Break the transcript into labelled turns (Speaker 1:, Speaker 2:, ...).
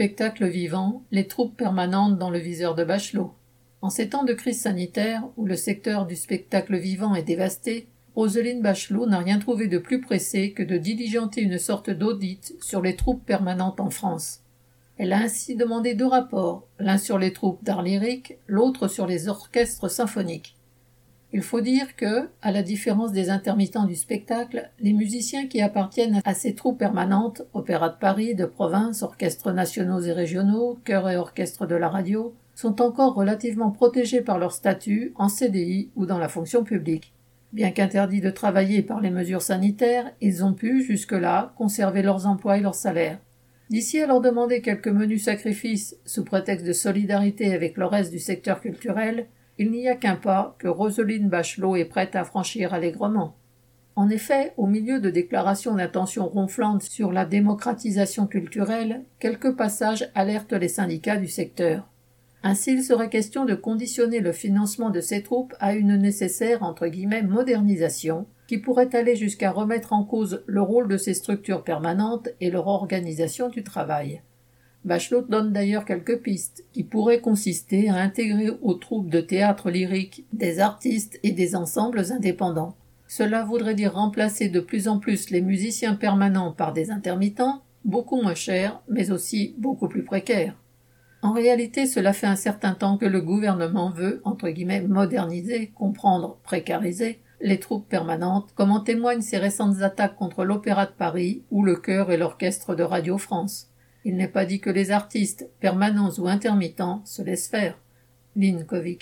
Speaker 1: spectacle vivant, les troupes permanentes dans le viseur de Bachelot. En ces temps de crise sanitaire, où le secteur du spectacle vivant est dévasté, Roselyne Bachelot n'a rien trouvé de plus pressé que de diligenter une sorte d'audit sur les troupes permanentes en France. Elle a ainsi demandé deux rapports, l'un sur les troupes d'art lyrique, l'autre sur les orchestres symphoniques. Il faut dire que, à la différence des intermittents du spectacle, les musiciens qui appartiennent à ces troupes permanentes, opéra de Paris, de province, orchestres nationaux et régionaux, chœurs et orchestres de la radio, sont encore relativement protégés par leur statut en CDI ou dans la fonction publique. Bien qu'interdits de travailler par les mesures sanitaires, ils ont pu, jusque-là, conserver leurs emplois et leurs salaires. D'ici à leur demander quelques menus sacrifices sous prétexte de solidarité avec le reste du secteur culturel, il n'y a qu'un pas que Roseline Bachelot est prête à franchir allègrement. En effet, au milieu de déclarations d'intention ronflantes sur la démocratisation culturelle, quelques passages alertent les syndicats du secteur. Ainsi, il serait question de conditionner le financement de ces troupes à une nécessaire entre guillemets modernisation, qui pourrait aller jusqu'à remettre en cause le rôle de ces structures permanentes et leur organisation du travail. Bachelot donne d'ailleurs quelques pistes qui pourraient consister à intégrer aux troupes de théâtre lyrique des artistes et des ensembles indépendants. Cela voudrait dire remplacer de plus en plus les musiciens permanents par des intermittents, beaucoup moins chers, mais aussi beaucoup plus précaires. En réalité, cela fait un certain temps que le gouvernement veut, entre guillemets, moderniser, comprendre, précariser les troupes permanentes, comme en témoignent ces récentes attaques contre l'Opéra de Paris ou le chœur et l'orchestre de Radio France. Il n'est pas dit que les artistes, permanents ou intermittents, se laissent faire. Linkovic.